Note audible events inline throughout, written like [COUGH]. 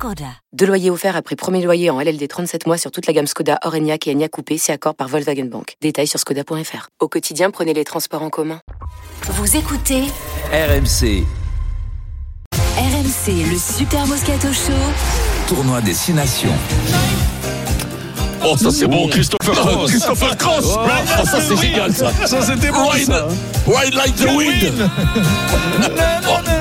Skoda. Deux loyers offerts après premier loyer en LLD 37 mois sur toute la gamme Skoda, Orenia et Enya Coupé, c'est accord par Volkswagen Bank. Détails sur skoda.fr. Au quotidien, prenez les transports en commun. Vous écoutez RMC, RMC, le Super Moscato Show. tournoi Destination. Oh, ça c'est bon, Christopher Cross. Christopher Cross. Oh, ça c'est génial ça. Ça c'était bon Ride, ça. ride like the wind. [LAUGHS]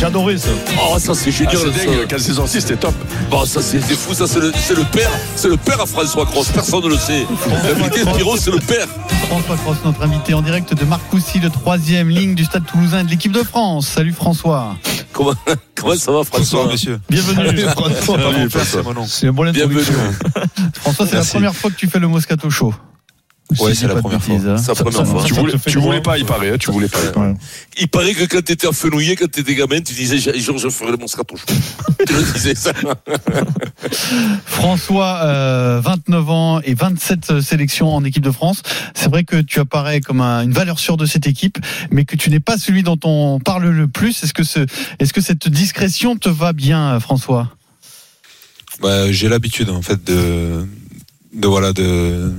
J'ai adoré ça. Oh, ça c'est Ah, génial. c'est ça. dingue, quand c'est sorti c'était top. Bon, ça c'est c'est fou, ça c'est le, c'est le père, c'est le père à François Cross. Personne ne le sait. La vérité, Pierrot, c'est le père. François Cross, notre invité en direct de Marcoussis, le troisième ligne du Stade Toulousain de l'équipe de France. Salut François. Comment, comment ça va, François messieurs. Bienvenue. François, Ah, c'est mon nom. C'est Bienvenue. François, c'est la première fois que tu fais le Moscato Show. Ouais, Si c'est la première fois. hein. C'est première fois. Tu voulais, fait tu voulais pas y paraît, hein, tu voulais pas. Il paraît que quand t'étais fenouillé, quand t'étais gamin, tu disais, jour je ferai le Moscato Show. [LAUGHS] tu le disais ça. [LAUGHS] François, euh, 29 ans et 27 sélections en équipe de France. C'est vrai que tu apparais comme un- une valeur sûre de cette équipe, mais que tu n'es pas celui dont on parle le plus. Est-ce que, ce, est-ce que cette discrétion te va bien, François? Bah, j'ai l'habitude en fait de, de voilà de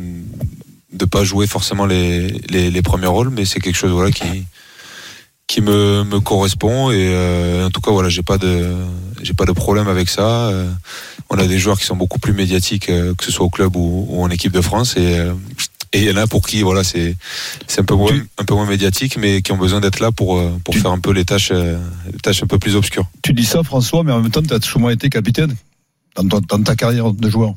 de pas jouer forcément les, les, les premiers rôles, mais c'est quelque chose voilà qui qui me, me correspond et euh, en tout cas voilà j'ai pas de j'ai pas de problème avec ça. Euh, on a des joueurs qui sont beaucoup plus médiatiques euh, que ce soit au club ou, ou en équipe de France et et il y en a pour qui voilà c'est c'est un peu moins un peu moins médiatique mais qui ont besoin d'être là pour pour Tu- faire un peu les tâches les tâches un peu plus obscures. Tu dis ça François, mais en même temps tu as souvent été capitaine dans, dans ta carrière de joueur.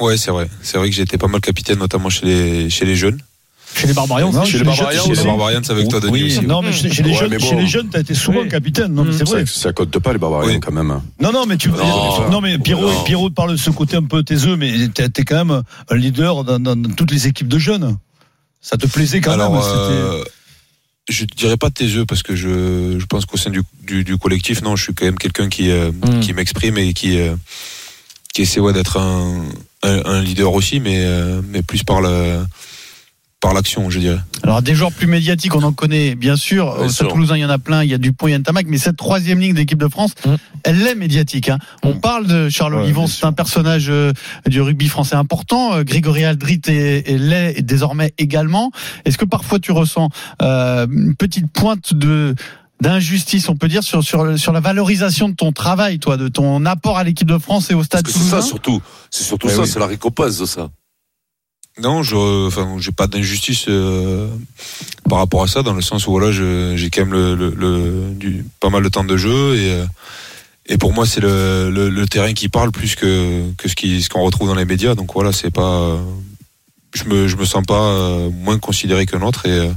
Ouais, c'est vrai. C'est vrai que j'ai été pas mal capitaine, notamment chez les, chez les jeunes. Chez les Barbarians Non, chez les Barbarians Chez les. Barbarians, c'est avec toi, Denis Oui, aussi. non, mais chez, chez les Ouais, jeunes, mais bon. chez les jeunes, t'as été souvent Oui. capitaine. Non, mais c'est Ça, vrai. ça compte pas les barbariens Oui. quand même. Non, non, mais tu Non. non, mais Pierrot, Non. Pierrot parle de ce côté un peu taiseux, mais t'es t'es quand même un leader dans, dans- dans toutes les équipes de jeunes. Ça te plaisait quand Alors, même. euh, je dirais pas taiseux parce que je, je pense qu'au sein du, du, du collectif, non, je suis quand même quelqu'un qui, euh, Mm. qui m'exprime et qui, euh, qui essaie ouais, d'être un, un, un leader aussi, mais, euh, mais plus par le, par l'action, je dirais. Alors des joueurs plus médiatiques, on en connaît bien sûr. Bien Au Stade sûr. Toulousain, il y en a plein. Il y a Dupont, il y a Ntamak, mais cette troisième ligne d'équipe de France, Mm. elle est médiatique. hein. On parle de Charles Ouais, Olivon, c'est un personnage euh, du rugby français important. Euh, Grégory Aldrit est, est l'est désormais également. Est-ce que parfois tu ressens euh, une petite pointe de d'injustice, on peut dire, sur, sur, sur la valorisation de ton travail, toi, de ton apport à l'équipe de France et au Stade c'est ça surtout. C'est surtout Eh ça, oui. c'est la récompense de ça. Non, je, enfin, j'ai pas d'injustice euh, par rapport à ça, dans le sens où voilà, j'ai quand même le, le, le- du, pas mal de temps de jeu et euh, et pour moi c'est le, le, le terrain qui parle plus que que ce qui ce qu'on retrouve dans les médias. Donc voilà, c'est pas, je me je me sens pas euh, moins considéré qu'un autre et euh,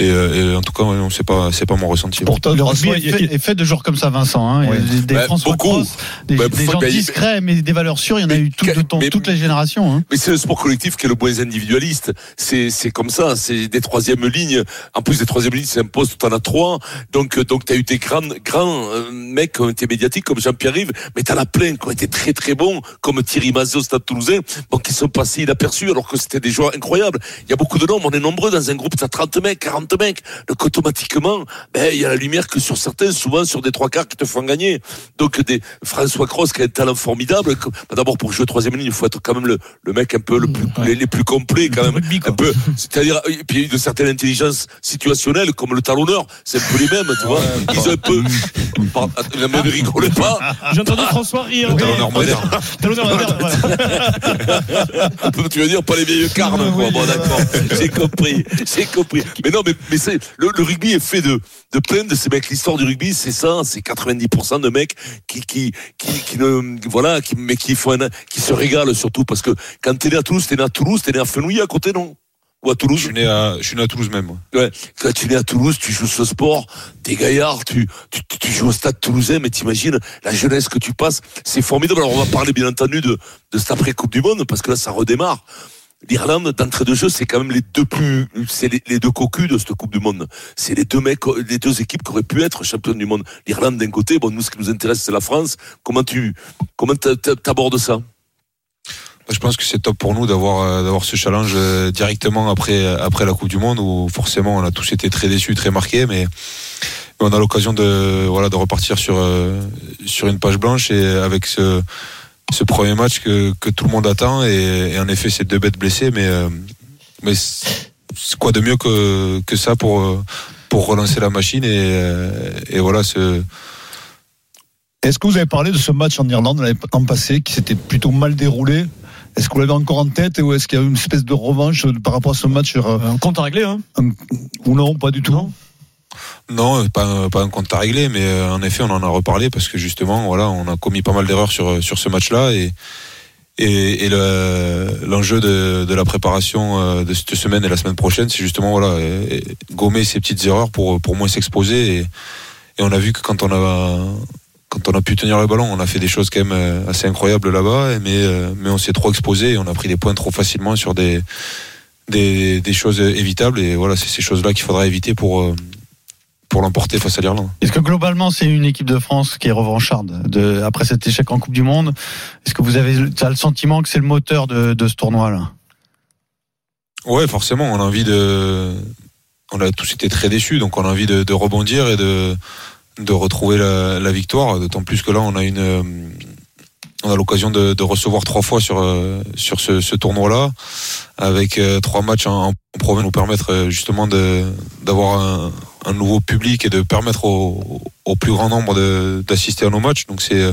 et, euh, et en tout cas, ouais, non, c'est pas c'est pas mon ressenti. Pourtant, Le rugby est il y a- fait, est fait de joueurs comme ça, Vincent. Hein. Il y a Ouais. Des, des Bah, François beaucoup. Cross, des, Bah, des gens bah, discrets, mais des valeurs sûres. Il y en a eu tout, de, ton- mais- toutes les générations. Hein. Mais c'est le sport collectif qui est le moins individualiste. C'est c'est comme ça. C'est des troisièmes lignes. En plus des troisièmes lignes, c'est un poste où t'en as trois. Donc euh, donc t'as eu des grands grands euh, mecs qui ont été médiatiques comme Jean-Pierre Rive, mais t'en as plein qui ont été très très bons comme Thierry Mazet au Stade Toulousain, bon qui sont passés inaperçus alors que c'était des joueurs incroyables. Il y a beaucoup de noms. On est nombreux dans un groupe. T'as 30 mecs, 40 mecs. Donc automatiquement, ben il y a la lumière que sur certains, souvent sur des trois quarts qui te font gagner. Donc des François Cross qui a un talent formidable. bah, D'abord pour jouer troisième ligne, il faut être quand même le, le mec un peu le plus les, les plus complets quand même. Rugby. Un peu, c'est-à-dire et puis de certaines intelligences situationnelles comme le talonneur, c'est un peu les mêmes, tu vois. Ils ont un peu. Par- La main ne rigolez pas. J'ai entendu François rire. Talonneur moderne. [LAUGHS] tu veux dire pas les vieilles carnes, quoi. Bon, d'accord. J'ai compris. J'ai compris. Mais non, mais, mais c'est, le, le rugby est fait de, de plein de ces mecs. L'histoire du rugby, c'est ça. C'est 90% de mecs qui, qui, qui, qui ne, voilà, qui, mais qui font un, qui se régalent surtout parce que quand t'es né à Toulouse, t'es né à Toulouse, t'es né à Fenouillet à côté, non? Ou à Je Toulouse? suis né à je suis né à Toulouse même. ouais. Ouais. Quand tu es né à Toulouse, tu joues ce sport, t'es gaillard, tu, tu, tu joues au stade toulousain, mais t'imagines la jeunesse que tu passes, c'est formidable. Alors on va parler bien entendu de, de cette après Coupe du Monde, parce que là ça redémarre. l'Irlande d'entrée de jeu, c'est quand même les deux plus, c'est les, deux cocus de cette Coupe du Monde. C'est les deux mecs, les deux équipes qui auraient pu être championnes du monde. L'Irlande d'un côté, bon, nous, ce qui nous intéresse, c'est la France. Comment tu, comment t'a- t'a- t'abordes ça? Je pense que c'est top pour nous d'avoir euh, d'avoir ce challenge euh, directement après après la Coupe du Monde où forcément on a tous été très déçus, très marqués, mais, mais on a l'occasion de voilà de repartir sur euh, sur une page blanche et avec ce ce premier match que, que tout le monde attend et, et en effet c'est deux bêtes blessées, mais euh, mais quoi de mieux que que ça pour pour relancer la machine et euh, et voilà ce Est-ce que vous avez parlé de ce match en Irlande l'an passé qui s'était plutôt mal déroulé? Est-ce que vous l'avez encore en tête ou est-ce qu'il y a eu une espèce de revanche par rapport à ce match euh, Un compte à régler, hein ou non Pas du tout? Non. Non, pas, un compte à régler, mais euh, en effet, on en a reparlé parce que justement, voilà, on a commis pas mal d'erreurs sur, sur ce match-là et, et, et le- l'enjeu de, de la préparation euh, de cette semaine et la semaine prochaine, c'est justement voilà, gommer ces petites erreurs pour, pour moins s'exposer et, et on a vu que quand on a quand on a pu tenir le ballon, on a fait des choses quand même euh, assez incroyables là-bas, mais mais on s'est trop exposé et on a pris des points trop facilement sur des des, choses évitables et voilà, c'est ces choses-là qu'il faudra éviter pour pour l'emporter face à l'Irlande. Est-ce que globalement c'est une équipe de France qui est revancharde de, après cet échec en Coupe du Monde? Est-ce que vous avez as le sentiment que c'est le moteur de, de ce tournoi-là Ouais, forcément, on a envie de. On a tous été très déçus, donc on a envie de, de rebondir et de, de retrouver la, la victoire. D'autant plus que là, on a une. euh, On a l'occasion de, de recevoir trois fois sur, euh, sur ce, ce tournoi-là, avec euh, trois matchs en, en province, nous permettre justement d'avoir un, un nouveau public et de permettre au, au plus grand nombre d'assister à nos matchs. Donc c'est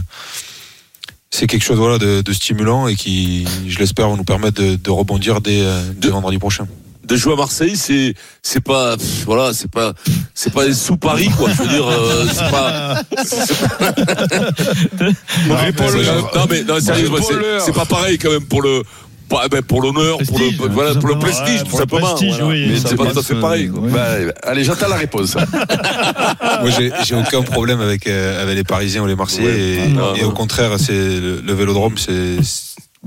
c'est quelque chose voilà de, de stimulant et qui, je l'espère, va nous permettre de, de rebondir dès, dès De- vendredi prochain. de jouer à Marseille, c'est c'est pas pff, voilà, c'est pas c'est pas sous Paris quoi. Je veux dire, euh, c'est pas. [LAUGHS] Non mais non, sérieusement, c'est c'est pas pareil quand même pour le pas- ben, pour l'honneur, pour le Prestige, voilà, tout pour le simplement. prestige Ouais, tout pour le simplement. prestige, voilà. oui, Mais c'est pas tout à fait pareil. quoi. oui. Bah, allez, j'attends la réponse. [LAUGHS] Moi, j'ai j'ai aucun problème avec, euh, avec les Parisiens ou les Marseillais. Ouais. et, Non, et non. au contraire, c'est le, le Vélodrome, c'est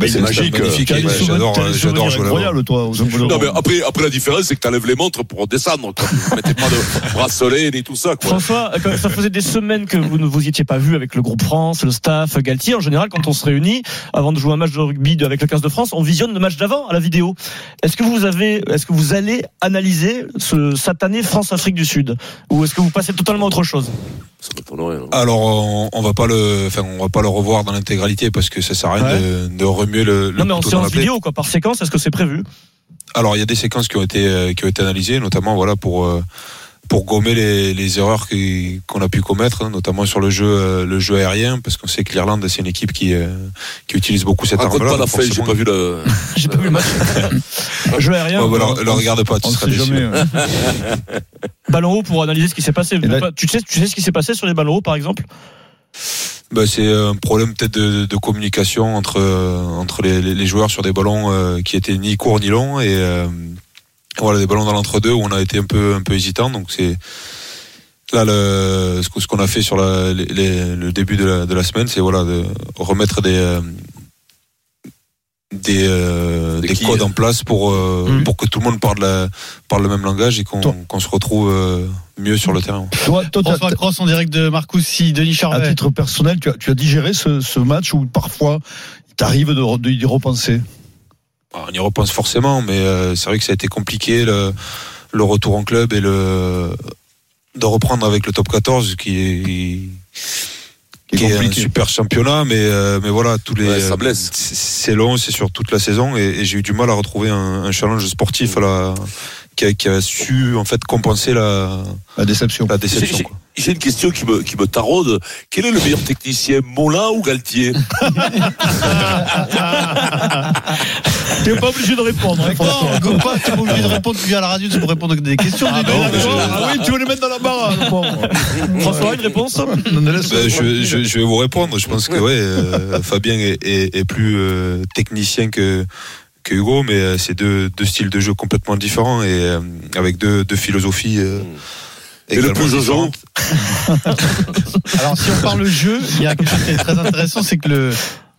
Bah, c'est magique. des souvenirs- J'adore, jouer là-bas. incroyables, toi, aux Non Vélodrome. mais après après la différence c'est que t'enlèves les montres pour descendre. Vous mettez pas de bracelet ni tout ça quoi. François, euh, ça faisait des semaines que vous ne vous y étiez pas vu avec le groupe France, le staff, Galtier. En général, quand on se réunit, avant de jouer un match de rugby avec le 15 de France, on visionne le match d'avant à la vidéo. Est-ce que vous avez, est-ce que vous allez analyser ce satané France-Afrique du Sud? Ou est-ce que vous passez totalement à autre chose? Hein. Alors, on, on va pas le, enfin, on va pas le revoir dans l'intégralité parce que ça sert à rien Ouais. de, de remuer le, le Non, mais en couteau dans la séance vidéo, quoi, par séquence, est-ce que c'est prévu? Alors, il y a des séquences qui ont été, euh, qui ont été analysées, notamment, voilà, pour, euh, pour gommer les, les erreurs qu'on a pu commettre, hein, notamment sur le jeu, euh, le jeu aérien, parce qu'on sait que l'Irlande, c'est une équipe qui, euh, qui utilise beaucoup cette arme-là. pas la j'ai pas vu le. [LAUGHS] J'ai pas vu le match. [LAUGHS] Jeu aérien, Ouais, bah, le, le regarde pas, tu seras déçu. jamais. hein. [LAUGHS] ballon haut pour analyser ce qui s'est passé. Et là- Tu sais, tu sais ce qui s'est passé sur les ballons hauts, par exemple? Bah, c'est un problème peut-être de, de communication entre euh, entre les, les- joueurs sur des ballons euh, qui étaient ni courts ni longs et euh, voilà des ballons dans l'entre-deux où on a été un peu un peu hésitant. Donc c'est là le, ce qu'on a fait sur la, les- le début de la, de la semaine c'est voilà de remettre des des, euh, Des des quilles. codes en place pour euh, Mm. pour que tout le monde parle la, parle le même langage et qu'on se retrouve euh, mieux sur le terrain. Toi, toi, François Cross en direct de Marcoussis, Denis à Charvet. titre personnel, tu as, tu as digéré ce, ce match où parfois il t'arrive de, de y repenser? Ah, On y repense forcément, mais euh, c'est vrai que ça a été compliqué le, le retour en club et le de reprendre avec le top 14 qui est, Qui est un super championnat, mais euh, mais voilà tous les Ouais, ça blesse. c'est- long, c'est sur toute la saison et, et j'ai eu du mal à retrouver un, un challenge sportif à la, qui, a, qui a su en fait compenser la, La déception. la déception. J'ai- une question qui me, qui me taraude. Quel est le meilleur technicien, Molin ou Galtier [LAUGHS] Tu n'es pas obligé de répondre. hein. Non, go pas, tu es obligé de répondre, tu viens à la radio, tu peux répondre à des questions. Ah, D'accord. je- ah oui, tu veux les mettre dans la barre. pauvre. François, une réponse Non, Ben, je, je, je vais vous répondre. Je pense que ouais, euh, Fabien est, est, est plus euh, technicien que, que Hugo, mais euh, c'est deux, deux styles de jeu complètement différents et euh, avec deux, deux philosophies. euh, Et le plus Jojo différentes. [LAUGHS] Alors, si on parle jeu, il y a quelque chose qui est très intéressant, c'est que le,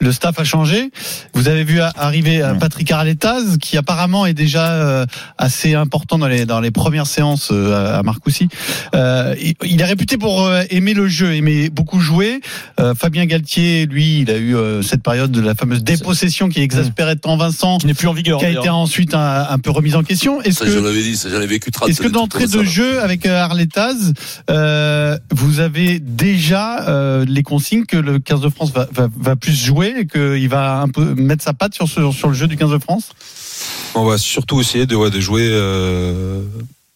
le staff a changé. Vous avez vu arriver euh, Patrick Arletaz, qui apparemment est déjà euh, assez important dans les dans les premières séances euh, à Marcoussis. Euh, il- est réputé pour aimer le jeu, aimer beaucoup jouer. Euh, Fabien Galtier, lui, il a eu euh, cette période de la fameuse dépossession qui exaspérait tant Vincent, Qui n'est plus en vigueur. qui a été ensuite un, un peu remise en question. Est-ce Ça, je que l'avais dit, vécu 30 est-ce que d'entrée de jeu avec Arletaz, euh, vous avez déjà euh, les consignes que le 15 de France va, va, va plus jouer et qu'il va un peu mettre sa patte sur, le jeu du 15 de France? On va surtout essayer de jouer, euh,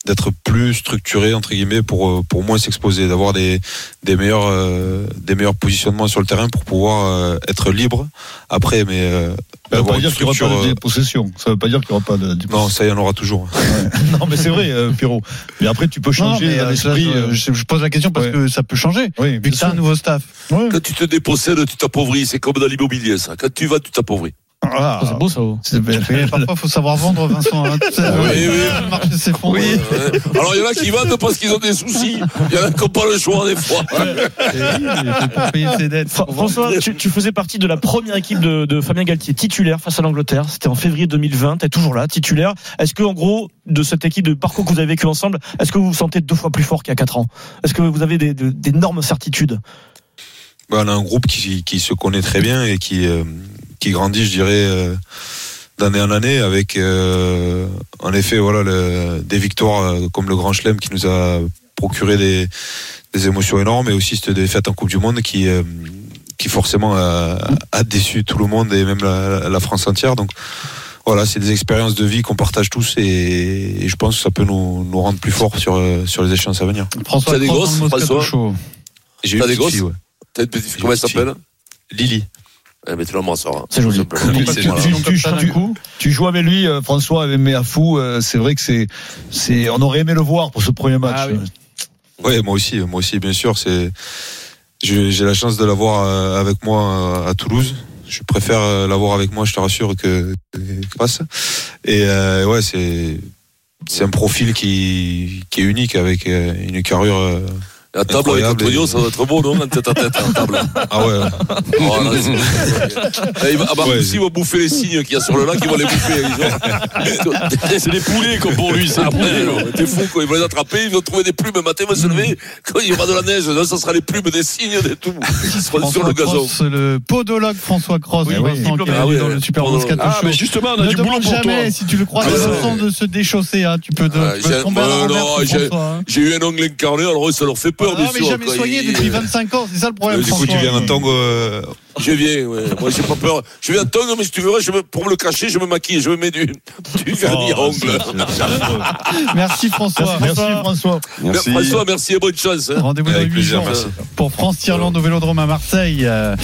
d'être plus structuré entre guillemets pour euh, pour moins s'exposer, d'avoir des des meilleurs euh, des meilleurs positionnements sur le terrain pour pouvoir euh, être libre après, mais euh, Ça veut d'avoir pas dire qu'il n'y aura pas de dépossession. Ça veut pas dire qu'il n'y aura pas de non, ça y en aura toujours. [LAUGHS] Non, mais c'est vrai, euh, Pierrot. Mais après, tu peux Non, changer mais, l'esprit. ça, je, je pose la question parce ouais. que ça peut changer. Oui, Vu que t'as sûr. un nouveau staff. Ouais. Quand tu te dépossèdes, tu t'appauvris. C'est comme dans l'immobilier, ça. Quand tu vas, tu t'appauvris. Ah, C'est beau ça. c'est bien. Mais parfois, il faut savoir vendre, Vincent. hein. [LAUGHS] Oui, oui. Le marché s'effondre. Ouais. Alors, il y en a qui vendent parce qu'ils ont des soucis. Il y en a qui n'ont pas le choix, des fois. Pour payer ses dettes. François, tu, tu faisais partie de la première équipe de, de Fabien Galtier, titulaire face à l'Angleterre. C'était en février 2020. T'es toujours là, titulaire. Est-ce que, en gros, de cette équipe de parcours que vous avez vécu ensemble, est-ce que vous vous sentez deux fois plus fort qu'il y a quatre ans? Est-ce que vous avez d'énormes certitudes? Bah, on a un groupe qui, qui se connaît très bien et qui, euh, qui grandit, je dirais, euh, d'année en année avec, euh, en effet, voilà, le- des victoires euh, comme le Grand Chelem qui nous a procuré des, des émotions énormes et aussi cette défaite en Coupe du Monde qui, euh, qui forcément a, a déçu tout le monde et même la, la France entière. Donc, voilà, c'est des expériences de vie qu'on partage tous et, et je pense que ça peut nous, nous rendre plus forts sur, sur les échéances à venir. François T'as des Moscato François. J'ai T'as une des petite gosses fille, ouais. T'as une petite, comment elle s'appelle? Lily. Eh, mais tu l'embrasseras. C'est joli. Pourquoi C'est voilà. tu, joues avec lui, euh, François, avec Méafou. euh, c'est vrai que c'est, c'est, on aurait aimé le voir pour ce premier match. Ah oui. Ouais, moi aussi, moi aussi, bien sûr. C'est, j'ai j'ai la chance de l'avoir euh, avec moi à Toulouse. Je préfère l'avoir avec moi, je te rassure, que, que passe. Et euh, ouais, c'est, c'est un profil qui, qui est unique avec une carrure. La table avec. Antonio, ça doit être beau, non En tête à tête, la table. [LAUGHS] Ah ouais. Oh, là, Eh, il va- Ah, bah, Ouais. aussi, il va bouffer les signes qu'il y a sur le lac, il va les bouffer. [LAUGHS] C'est des poulets comme pour lui, c'est des poulets. T'es fou, quoi. Ils vont les attraper, ils vont trouver des plumes. Matin, ils vont se lever. Quand il y aura de la neige, là, ça sera les plumes des signes, des tout. Seront sur François le gazon. Cross, le podologue François Cross, Oui, Vincent, oui. qui est Ah oui, dans le. Super. Moscato Ah, mais justement, on a ne du boulot demande pour toi. jamais si tu le crois Ah, de de se déchausser. Hein. Tu peux, te, Ah, tu peux j'ai- tomber à la euh, renverse, non, j'ai- François. hein. J'ai eu un ongle incarné, alors ça leur fait peur, Ah, bien non, mais jamais soigné depuis 25 ans, c'est ça le problème. Euh, du coup, tu viens en. Je viens, ouais. Moi, j'ai pas peur. Je viens en tongue, mais si tu veux, je me, pour me le cacher, je me maquille, je me mets du, du vernis à Oh, ongles. c'est affreux. Merci François. Merci François. Merci. François, merci et bonne chance. hein. Rendez-vous dans Avec 8 plaisir, jours merci. pour France-Irlande au Vélodrome à Marseille. Euh,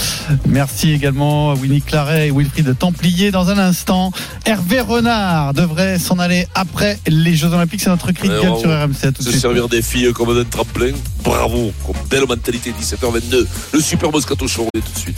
merci également à Winnie Claret et Wilfried Templier. Dans un instant, Hervé Renard devrait s'en aller après les Jeux Olympiques. C'est notre cri de gueule sur RMC. À tout Se suite. servir des filles comme d'un tremplin. Bravo. Comme belle mentalité, 17h22. Le super Moscato Show, on est tout de suite.